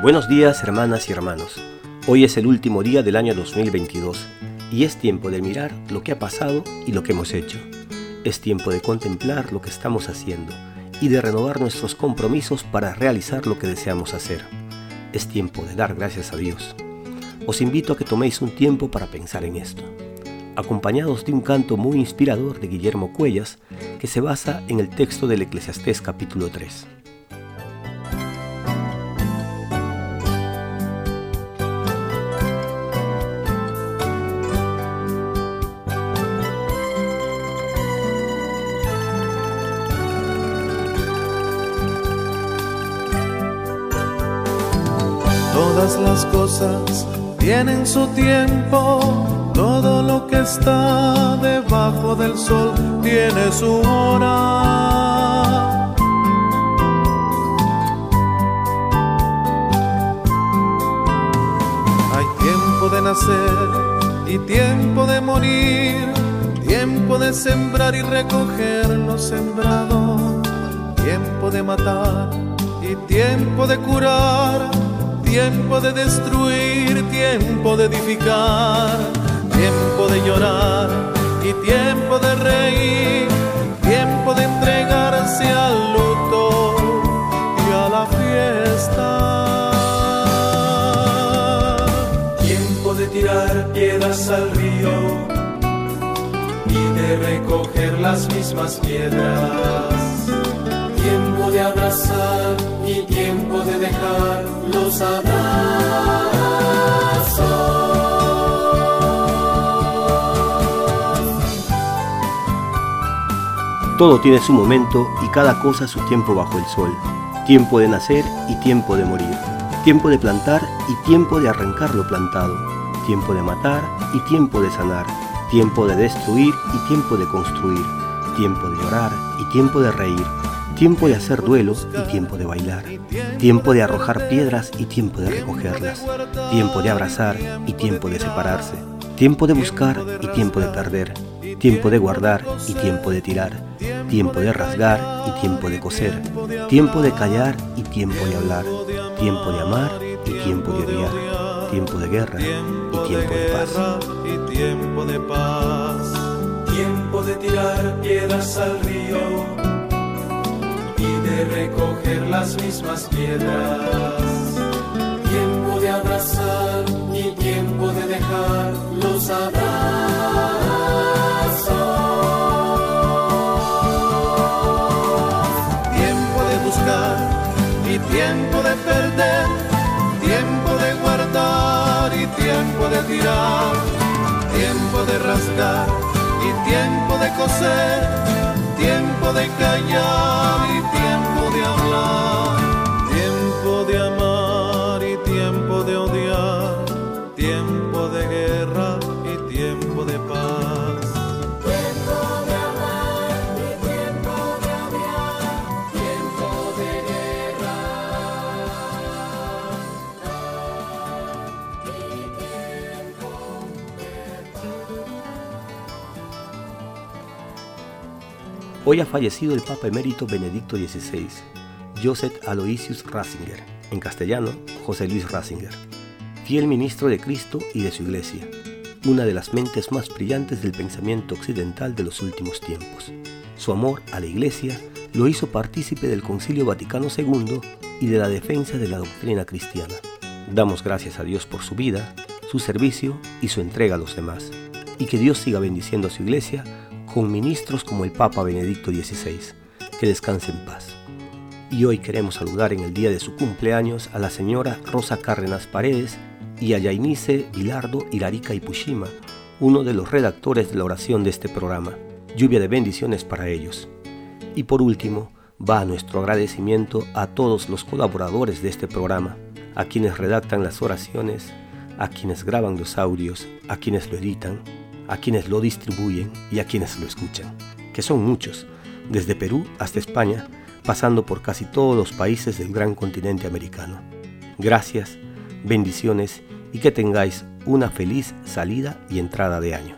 Buenos días hermanas y hermanos. Hoy es el último día del año 2022 y es tiempo de mirar lo que ha pasado y lo que hemos hecho. Es tiempo de contemplar lo que estamos haciendo y de renovar nuestros compromisos para realizar lo que deseamos hacer. Es tiempo de dar gracias a Dios. Os invito a que toméis un tiempo para pensar en esto, acompañados de un canto muy inspirador de Guillermo Cuellas que se basa en el texto del Eclesiastés capítulo 3. Todas las cosas tienen su tiempo, todo lo que está debajo del sol tiene su hora. Hay tiempo de nacer y tiempo de morir, tiempo de sembrar y recoger lo sembrado, tiempo de matar y tiempo de curar tiempo de destruir, tiempo de edificar, tiempo de llorar y tiempo de reír, tiempo de entregarse al luto y a la fiesta. Tiempo de tirar piedras al río y de recoger las mismas piedras. Tiempo de abrazar y tiempo de dejar los abrazos. Todo tiene su momento y cada cosa su tiempo bajo el sol. Tiempo de nacer y tiempo de morir. Tiempo de plantar y tiempo de arrancar lo plantado. Tiempo de matar y tiempo de sanar. Tiempo de destruir y tiempo de construir. Tiempo de llorar y tiempo de reír tiempo de hacer duelo y tiempo de bailar, tiempo de arrojar piedras y tiempo de recogerlas, tiempo de abrazar y tiempo de separarse, tiempo de buscar y tiempo de perder, tiempo de guardar y tiempo de tirar, tiempo de rasgar y tiempo de coser, tiempo de callar y tiempo de hablar, tiempo de amar y tiempo de odiar, tiempo de guerra y tiempo de paz. Tiempo de tirar piedras al río de recoger las mismas piedras. Tiempo de abrazar y tiempo de dejar los abrazos. Tiempo de buscar y tiempo de perder. Tiempo de guardar y tiempo de tirar. Tiempo de rasgar y tiempo de coser. Tiempo de callar y tiempo de hablar. Hoy ha fallecido el Papa emérito Benedicto XVI, Joseph Aloysius Ratzinger, en castellano José Luis Ratzinger, fiel ministro de Cristo y de su Iglesia, una de las mentes más brillantes del pensamiento occidental de los últimos tiempos. Su amor a la Iglesia lo hizo partícipe del Concilio Vaticano II y de la defensa de la doctrina cristiana. Damos gracias a Dios por su vida, su servicio y su entrega a los demás, y que Dios siga bendiciendo a su Iglesia con ministros como el Papa Benedicto XVI. Que descanse en paz. Y hoy queremos saludar en el día de su cumpleaños a la señora Rosa Cárdenas Paredes y a Yainice Bilardo Hilarica y Pushima, uno de los redactores de la oración de este programa. Lluvia de bendiciones para ellos. Y por último, va nuestro agradecimiento a todos los colaboradores de este programa, a quienes redactan las oraciones, a quienes graban los audios, a quienes lo editan, a quienes lo distribuyen y a quienes lo escuchan, que son muchos, desde Perú hasta España, pasando por casi todos los países del gran continente americano. Gracias, bendiciones y que tengáis una feliz salida y entrada de año.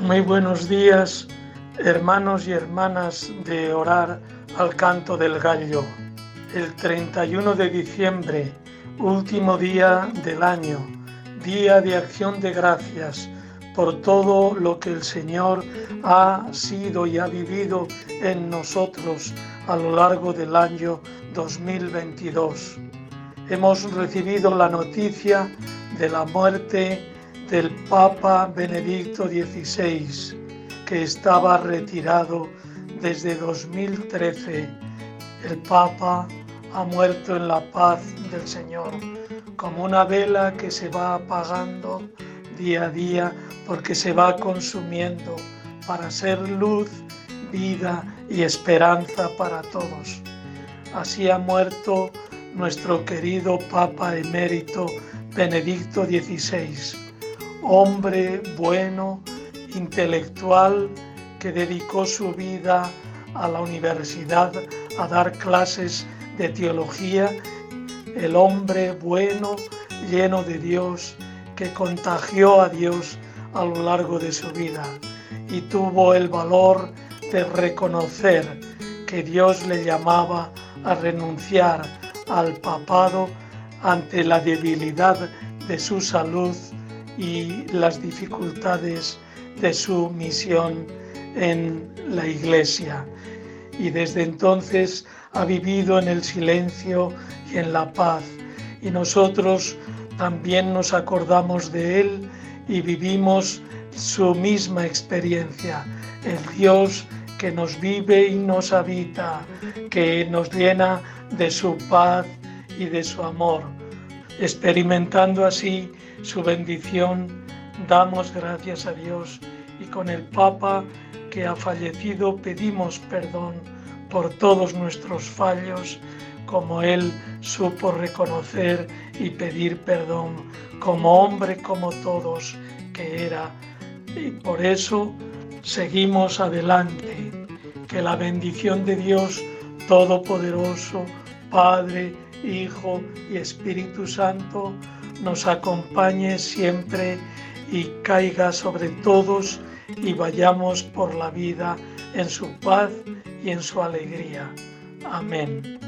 Muy buenos días, hermanos y hermanas de orar al canto del gallo. el 31 de diciembre, último día del año, día de acción de gracias por todo lo que el Señor ha sido y ha vivido en nosotros a lo largo del año 2022. Hemos recibido la noticia de la muerte del Papa Benedicto XVI, que estaba retirado desde 2013. El Papa ha muerto en la paz del Señor, como una vela que se va apagando día a día porque se va consumiendo para ser luz, vida y esperanza para todos. Así ha muerto nuestro querido Papa emérito Benedicto XVI, hombre bueno, intelectual, que dedicó su vida a la universidad a dar clases de teología, el hombre bueno, lleno de Dios, que contagió a Dios a lo largo de su vida y tuvo el valor de reconocer que Dios le llamaba a renunciar al papado ante la debilidad de su salud y las dificultades de su misión en la iglesia. Y desde entonces ha vivido en el silencio y en la paz. Y nosotros también nos acordamos de Él y vivimos su misma experiencia. El Dios que nos vive y nos habita, que nos llena de su paz y de su amor. Experimentando así su bendición, damos gracias a Dios y con el Papa que ha fallecido pedimos perdón por todos nuestros fallos, como Él supo reconocer y pedir perdón, como hombre como todos que era. Y por eso seguimos adelante. Que la bendición de Dios Todopoderoso, Padre, Hijo y Espíritu Santo, nos acompañe siempre y caiga sobre todos y vayamos por la vida en su paz y en su alegría. Amén.